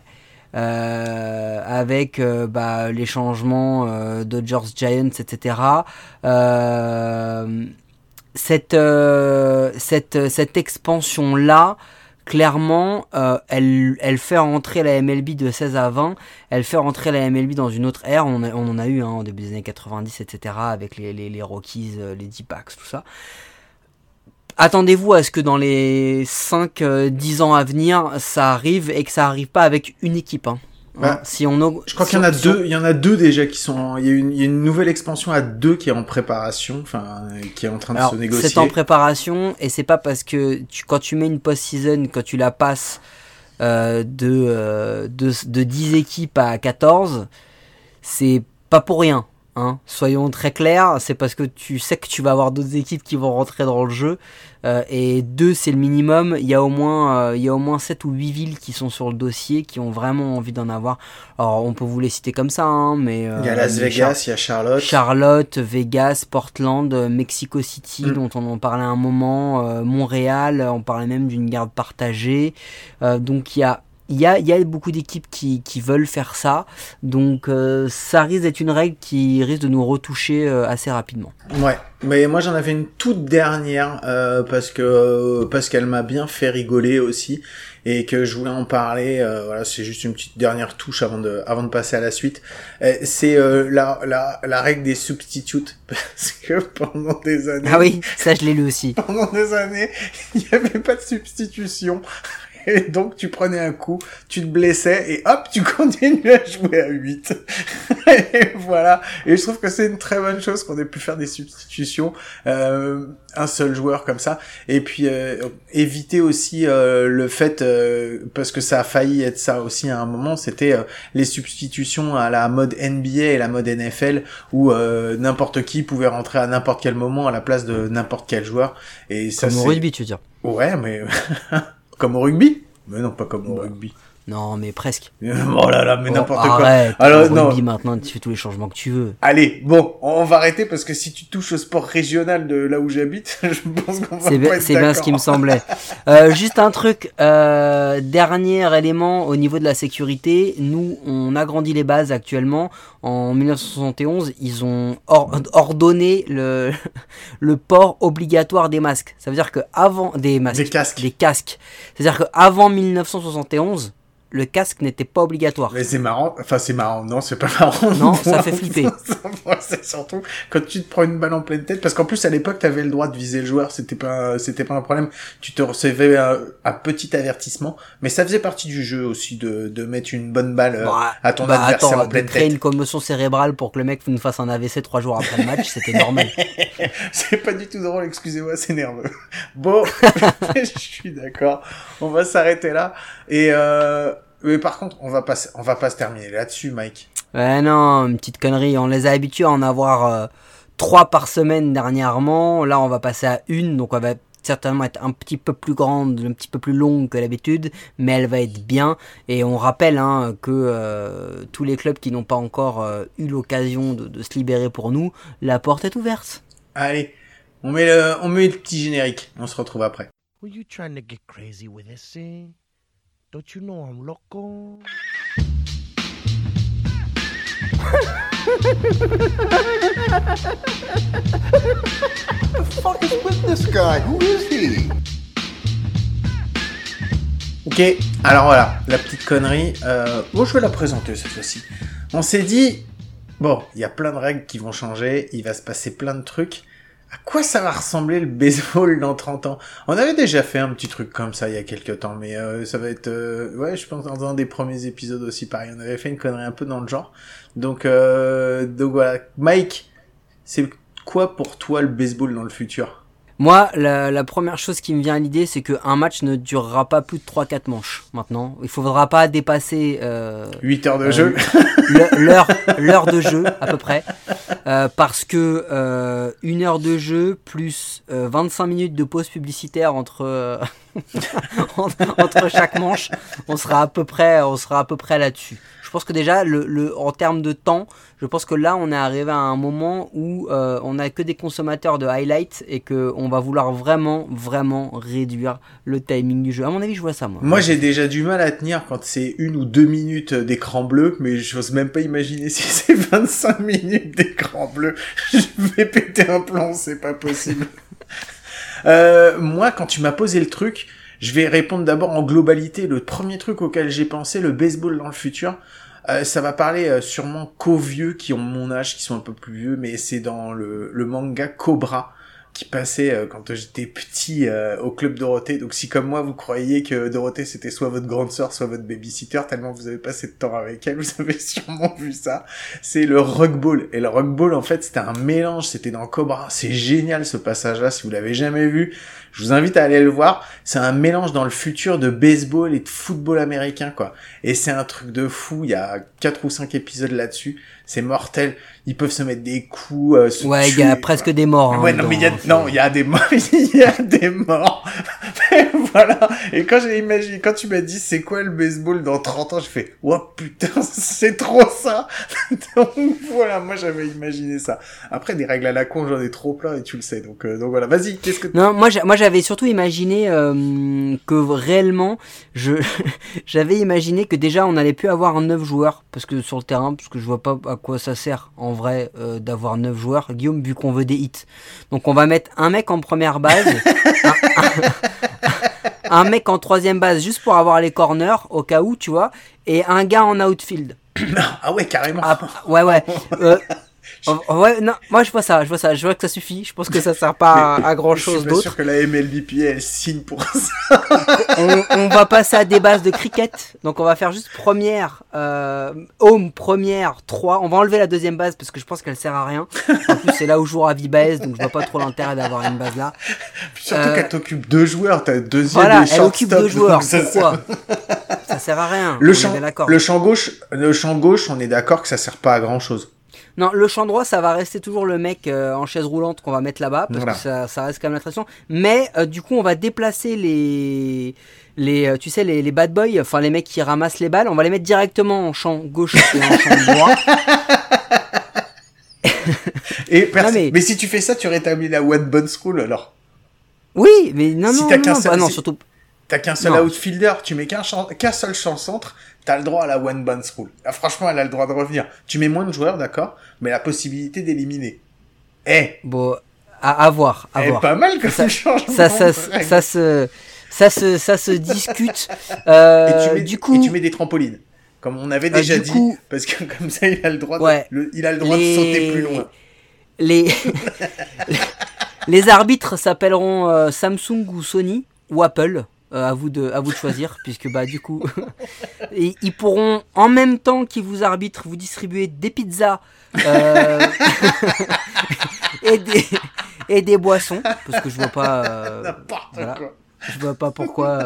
Euh, avec euh, bah, les changements euh, Dodgers Giants, etc. Euh, cette, cette, cette expansion là clairement, euh, elle, fait rentrer la MLB de 16 à 20, elle fait rentrer la MLB dans une autre ère, on, en a eu hein, au début des années 90, etc., avec les, les, les Rockies, euh, les D-Packs, tout ça. Attendez-vous à ce que dans les 5-10 euh, ans à venir, ça arrive et que ça arrive pas avec une équipe. Hein. Bah, si on je crois qu'il y en a deux, il y en a deux déjà qui sont, il y, a une, il y a une nouvelle expansion à deux qui est en préparation, enfin, qui est en train de se négocier. C'est en préparation et c'est pas parce que tu, quand tu mets une post-season, quand tu la passes euh, de, euh, de, de 10 équipes à 14, c'est pas pour rien. Hein. Soyons très clairs, c'est parce que tu sais que tu vas avoir d'autres équipes qui vont rentrer dans le jeu. Euh, et deux, c'est le minimum. Il y a au moins, euh, il y a au moins 7 ou 8 villes qui sont sur le dossier, qui ont vraiment envie d'en avoir. Alors, on peut vous les citer comme ça, hein, mais. il y a Las Vegas, il y a Charlotte. Charlotte, Vegas, Portland, Mexico City, mm. dont on en parlait un moment, Montréal, on parlait même d'une garde partagée. donc, il y a il y a, y a, beaucoup d'équipes qui, qui, veulent faire ça, donc euh, ça risque d'être une règle qui risque de nous retoucher euh, assez rapidement. Ouais, mais moi j'en avais une toute dernière euh, parce que parce qu'elle m'a bien fait rigoler aussi et que je voulais en parler. voilà, c'est juste une petite dernière touche avant de avant de passer à la suite. c'est la, la la règle des substitutes parce que pendant des années. Ah oui, ça je l'ai lu aussi. pendant des années, il n'y avait pas de substitution et donc tu prenais un coup, tu te blessais et hop, tu continues à jouer à 8. et voilà. Et je trouve que c'est une très bonne chose qu'on ait pu faire des substitutions, euh, un seul joueur comme ça. Et puis euh, éviter aussi euh, le fait, euh, parce que ça a failli être ça aussi à un moment, c'était euh, les substitutions à la mode NBA et la mode NFL où n'importe qui pouvait rentrer à n'importe quel moment à la place de n'importe quel joueur. Et ça, Comme au rugby, tu veux dire. Ouais, mais Comme au rugby? Mais non, pas comme au rugby. Non, mais presque. oh là là, mais oh, n'importe quoi. Alors non. maintenant, tu fais tous les changements que tu veux. Allez, bon, on va arrêter parce que si tu touches au sport régional de là où j'habite, je pense qu'on va pas C'est bien ce qui me semblait. euh, juste un truc, euh, dernier élément au niveau de la sécurité. Nous, on agrandit les bases actuellement. En 1971, ils ont ordonné le le port obligatoire des masques. Ça veut dire que avant des masques, des casques, des casques. C'est-à-dire que avant 1971 le casque n'était pas obligatoire. Mais c'est marrant, enfin c'est marrant, non c'est pas marrant. Non, ça fait flipper. c'est surtout quand tu te prends une balle en pleine tête, parce qu'en plus à l'époque t'avais le droit de viser le joueur, c'était pas c'était pas un problème. Tu te recevais un, petit avertissement, mais ça faisait partie du jeu aussi de, de mettre une bonne balle euh, bah, à ton bah, adversaire en pleine de créer une commotion cérébrale pour que le mec nous fasse un AVC trois jours après le match, c'était normal. c'est pas du tout drôle, excusez-moi, c'est nerveux. Bon, je suis d'accord, on va s'arrêter là et euh, mais par contre, on va pas, on va pas se terminer là-dessus, Mike. Ouais, non, une petite connerie. On les a habitués à en avoir euh, trois par semaine dernièrement. Là, on va passer à une, donc on va certainement être un petit peu plus grande, un petit peu plus longue que d'habitude, mais elle va être bien. Et on rappelle hein, que euh, tous les clubs qui n'ont pas encore euh, eu l'occasion de, de, se libérer pour nous, la porte est ouverte. Allez, on met le, on met le petit générique. On se retrouve après. Were you trying to get crazy with this scene? Don't you know I'm loco? the fuck is with this guy? Who is he? Ok, alors voilà, la petite connerie. Euh, bon, je vais la présenter cette fois-ci. On s'est dit, bon, il y a plein de règles qui vont changer, il va se passer plein de trucs à quoi ça va ressembler le baseball dans 30 ans? On avait déjà fait un petit truc comme ça il y a quelques temps, mais euh, ça va être... Euh, ouais, je pense dans un des premiers épisodes aussi, pareil. On avait fait une connerie un peu dans le genre. Donc, euh, donc voilà. Mike, c'est quoi pour toi le baseball dans le futur? Moi, la, première chose qui me vient à l'idée, c'est qu'un match ne durera pas plus de 3-4 manches maintenant. Il ne faudra pas dépasser... Euh, 8 heures de jeu L'heure l'heure de jeu, à peu près. Euh, parce que euh, une heure de jeu plus 25 euh, minutes de pause publicitaire entre, entre chaque manche, on sera à peu près, on sera à peu près là-dessus je pense que déjà, le, en termes de temps, je pense que là, on est arrivé à un moment où euh, on n'a que des consommateurs de highlights et qu'on va vouloir vraiment, vraiment réduire le timing du jeu. À mon avis, je vois ça, moi. Moi, j'ai déjà du mal à tenir quand c'est une ou deux minutes d'écran bleu, mais je n'ose même pas imaginer si c'est 25 minutes d'écran bleu. Je vais péter un plomb, c'est pas possible. Euh, moi, quand tu m'as posé le truc, je vais répondre d'abord en globalité. Le premier truc auquel j'ai pensé, le baseball dans le futur, euh, ça va parler euh, sûrement qu'aux vieux qui ont mon âge, qui sont un peu plus vieux, mais c'est dans le, le manga Cobra qui passait euh, quand j'étais petit euh, au club Dorothée. Donc si comme moi vous croyez que Dorothée c'était soit votre grande sœur, soit votre babysitter, tellement vous avez passé de temps avec elle, vous avez sûrement vu ça. C'est le rugball. Et le rugball en fait c'était un mélange, c'était dans Cobra. C'est génial ce passage-là. Si vous l'avez jamais vu, je vous invite à aller le voir. C'est un mélange dans le futur de baseball et de football américain quoi. Et c'est un truc de fou. Il y a quatre ou cinq épisodes là-dessus. C'est mortel ils peuvent se mettre des coups. Euh, se ouais, il y a presque des morts. Hein, ouais, non, mais il y a, non, il y a des morts, il y a des morts. voilà. Et quand j'ai imaginé, quand tu m'as dit c'est quoi le baseball dans 30 ans, je fais, oh putain, c'est trop ça. donc voilà, moi j'avais imaginé ça. Après, des règles à la con, j'en ai trop plein et tu le sais. Donc, euh, donc voilà, vas-y, qu'est-ce que Non, moi, moi j'avais surtout imaginé euh, que réellement, je, j'avais imaginé que déjà on allait plus avoir un 9 joueurs parce que sur le terrain, parce que je vois pas à quoi ça sert en vrai euh, d'avoir 9 joueurs, Guillaume, vu qu'on veut des hits. Donc on va mettre un mec en première base, un, mec en troisième base juste pour avoir les corners au cas où, tu vois, et un gars en outfield. ah ouais, carrément. Ah, ouais, ouais. Euh, ouais, non, moi je vois ça, je vois ça, je vois que ça suffit. Je pense que ça sert pas à, grand chose d'autre. Je suis sûr que la MLBP elle signe pour ça. on, va passer à des bases de cricket. Donc on va faire juste première, euh, home, première, 3. On va enlever la deuxième base parce que je pense qu'elle sert à rien. En plus, c'est là où joue Ravi Baez, donc je vois pas trop l'intérêt d'avoir une base là. Surtout euh, qu'elle t'occupe deux joueurs, t'as deuxième Voilà, elle occupe deux joueurs. Pourquoi ça... sert à rien. Le champ, le champ gauche, le champ gauche, on est d'accord que ça sert pas à grand chose. Non, le champ droit, ça va rester toujours le mec euh, en chaise roulante qu'on va mettre là-bas, parce que ça, ça, reste quand même l'attraction. Mais euh, du coup, on va déplacer les, les euh, tu sais, les, les, bad boys, enfin les mecs qui ramassent les balles, on va les mettre directement en champ gauche et en champ droit. et mais... si tu fais ça, tu rétablis la One Bone School alors Oui, mais non, non, non, non, bah, non, surtout. T'as qu'un seul outfielder, tu mets qu'un qu'un seul champ centre, t'as le droit à la one band school. Ah, franchement, elle a le droit de revenir. Tu mets moins de joueurs, d'accord, mais la possibilité d'éliminer. Eh. Bon, à, à voir, à eh, voir. Pas mal comme ça, changement. Ça, ça, ça, se, ça se, ça se discute. Euh, et tu mets, du coup, et tu mets des trampolines, comme on avait euh, déjà dit, parce que comme ça, il a le droit, de, il a le droit de sauter plus loin. Les, les arbitres s'appelleront euh, Samsung ou Sony ou Apple. Euh, à vous de à vous de choisir puisque bah du coup ils pourront en même temps qu'ils vous arbitrent vous distribuer des pizzas euh, et des et des boissons parce que je vois pas euh, je vois pas pourquoi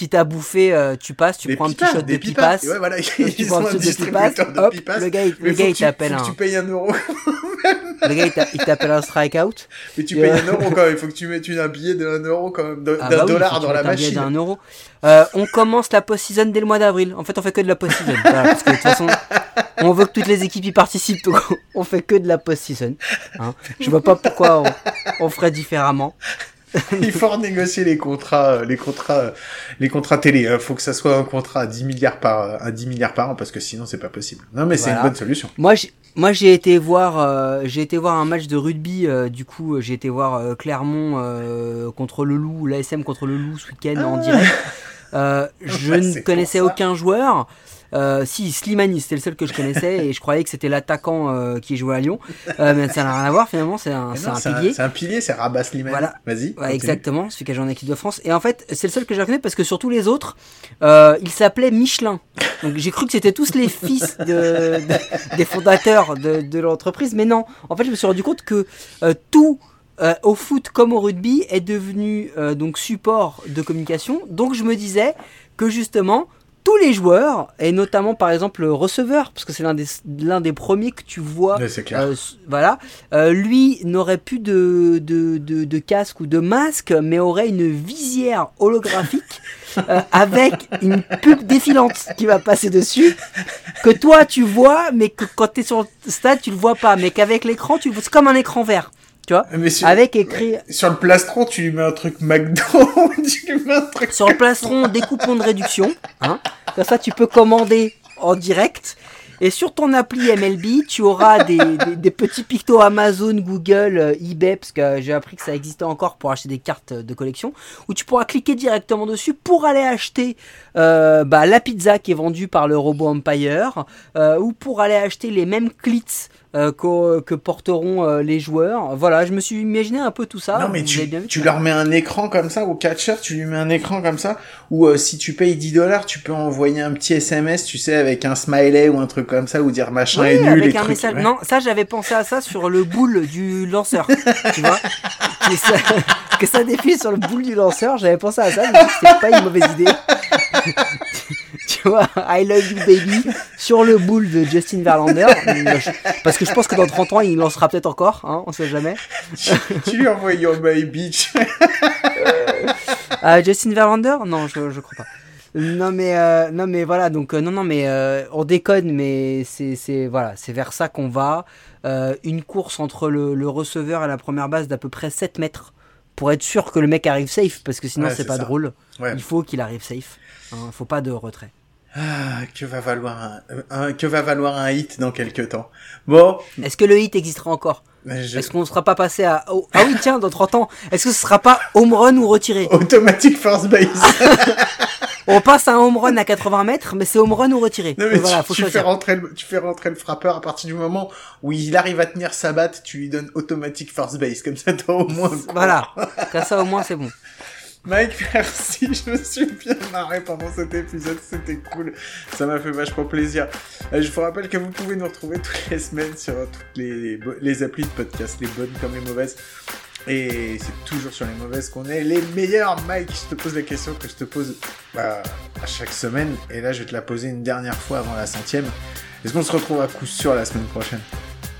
quitte à bouffer, tu passes, tu prends un petit shot de pipas. Ouais, voilà, tu prends un petit shot de pipas. Hop, le gars, le gars il t'appelle un. Tu payes un euro. le gars, il t'appelle un strikeout. Mais tu payes un euro quand même. Il faut que tu mettes un billet d'un euro quand même, ah d'un bah dollar dans la machine. Un billet d'un euro. Euh, on commence la post-season dès le mois d'avril. En fait, on fait que de la post-season. parce que de toute façon, on veut que toutes les équipes y participent. Donc, on fait que de la post-season. Hein. Je vois pas pourquoi on, on ferait différemment. il faut renégocier les contrats, euh, les contrats, euh, les contrats télé. Il euh, faut que ça soit un contrat à 10 milliards par, à 10 milliards par an parce que sinon c'est pas possible. Non mais c'est une bonne solution. Moi, moi j'ai été voir, j'ai été voir un match de rugby. du coup, j'ai été voir Clermont contre le Loup, l'ASM contre le Loup ce week-end en ah. direct. je ne connaissais aucun joueur. Euh, si, Slimani, c'était le seul que je connaissais et je croyais que c'était l'attaquant euh, qui jouait à Lyon. Euh, mais ça n'a rien à voir finalement, c'est un, un, pilier. C'est un pilier, c'est Rabat Slimani. Voilà. Vas-y. exactement, celui qui a joué en équipe de France. Et en fait, c'est le seul que je connais parce que sur tous les autres, euh, il s'appelait Michelin. Donc j'ai cru que c'était tous les fils de, des fondateurs de, de l'entreprise, mais non. En fait, je me suis rendu compte que euh, tout euh, au foot comme au rugby est devenu donc support de communication. Donc je me disais que justement tous les joueurs, et notamment par exemple le receveur, parce que c'est l'un des, l'un des premiers que tu vois. Euh, voilà. Euh, lui n'aurait plus de, de, de, casque ou de masque, mais aurait une visière holographique euh, avec une pub défilante qui va passer dessus, que toi tu vois, mais que quand tu es sur le stade, tu le vois pas, mais qu'avec l'écran, tu c'est comme un écran vert avec écrit. Sur le plastron, tu lui mets un truc McDo, Sur le plastron, découpon de réduction, hein. Comme ça, tu peux commander en direct. Et sur ton appli MLB, tu auras des, des, petits pictos Amazon, Google, euh, eBay, parce que j'ai appris que ça existait encore pour acheter des cartes de collection, où tu pourras cliquer directement dessus pour aller acheter euh, bah, la pizza qui est vendue par le robot Empire, euh, ou pour aller acheter les mêmes clits euh, qu'au- que porteront euh, les joueurs. Voilà, je me suis imaginé un peu tout ça. non mais Vous tu, avez bien vu tu leur mets un écran comme ça au catcher, tu lui mets un écran comme ça ou euh, si tu payes 10 dollars, tu peux envoyer un petit SMS, tu sais avec un smiley ou un truc comme ça ou dire machin est nul avec et un trucs. message. ouais. Non, ça j'avais pensé à ça sur le boule du lanceur. tu vois que ça, que ça défile sur le boule du lanceur. J'avais pensé à ça, mais c'est pas une mauvaise idée. Tu vois, I love you baby sur le boule de Justin Verlander. Parce que je pense que dans 30 ans, il lancera peut-être encore, hein, on sait jamais. tu, tu lui envoies Your My Beach. Ah, Justin Verlander? Non, je, je crois pas. Non mais euh, non mais voilà donc euh, non non mais euh, on déconne mais c'est c'est voilà c'est vers ça qu'on va Euh, une course entre le, le receveur et la première base d'à peu près 7 mètres pour être sûr que le mec arrive safe parce que sinon Ouais, c'est pas ça. drôle Ouais. il faut qu'il arrive safe hein, faut pas de retrait Ah, que va valoir un, un- que va valoir un hit dans quelques temps. Bon, est-ce que le hit existera encore? Mais je- est-ce qu'on ne sera pas passé à oh, ah oui tiens dans 30 ans est-ce que ce sera pas home run ou retiré? Automatic first base. on passe à un home run à 80 mètres mais c'est home run ou retiré? Non mais voilà tu, faut tu fais rentrer le, tu fais rentrer le frappeur à partir du moment où il arrive à tenir sa batte, tu lui donnes automatic first base. Comme ça toi au moins. voilà. comme ça au moins c'est bon Mike, merci, je me suis bien marré pendant cet épisode, c'était cool, ça m'a fait vachement plaisir. Euh, je vous rappelle que vous pouvez nous retrouver toutes les semaines sur toutes les, les applis de podcast, les bonnes comme les mauvaises. Et c'est toujours sur les mauvaises qu'on est les meilleurs. Mike, je te pose la question que je te pose bah, à chaque semaine, et là je vais te la poser une dernière fois avant la centième. Est-ce qu'on se retrouve à coup sûr la semaine prochaine?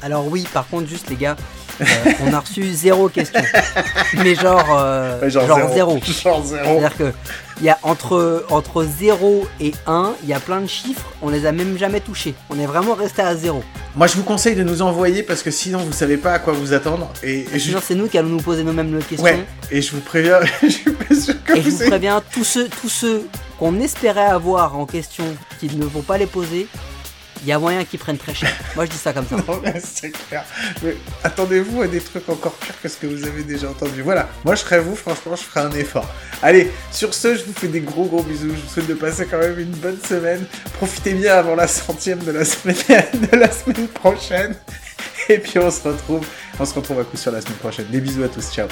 Alors oui, par contre, juste les gars, euh, on a reçu zéro question. Mais genre, euh, Ouais, genre, zéro. Genre zéro. C'est-à-dire que y a entre, entre 0 et 1, il y a plein de chiffres, on les a même jamais touchés. On est vraiment resté à zéro. Moi je vous conseille de nous envoyer parce que sinon vous savez pas à quoi vous attendre. Et, et je... Sinon, c'est nous qui allons nous poser nous-mêmes les questions. Ouais, et je vous préviens, je suis pas sûr que Et je vous vous préviens, tous ceux, tous ceux qu'on espérait avoir en question, qui ne vont pas les poser, il y a moyen qu'ils prennent très cher. Moi, je dis ça comme ça. c'est clair. Mais attendez-vous à des trucs encore pires que ce que vous avez déjà entendu. Voilà, moi, je serais vous, franchement, je ferai un effort. Allez, sur ce, je vous fais des gros gros bisous. Je vous souhaite de passer quand même une bonne semaine. Profitez bien avant la centième de la semaine, de la semaine prochaine. Et puis, on se retrouve. On se retrouve à coup sur la semaine prochaine. Des bisous à tous. Ciao.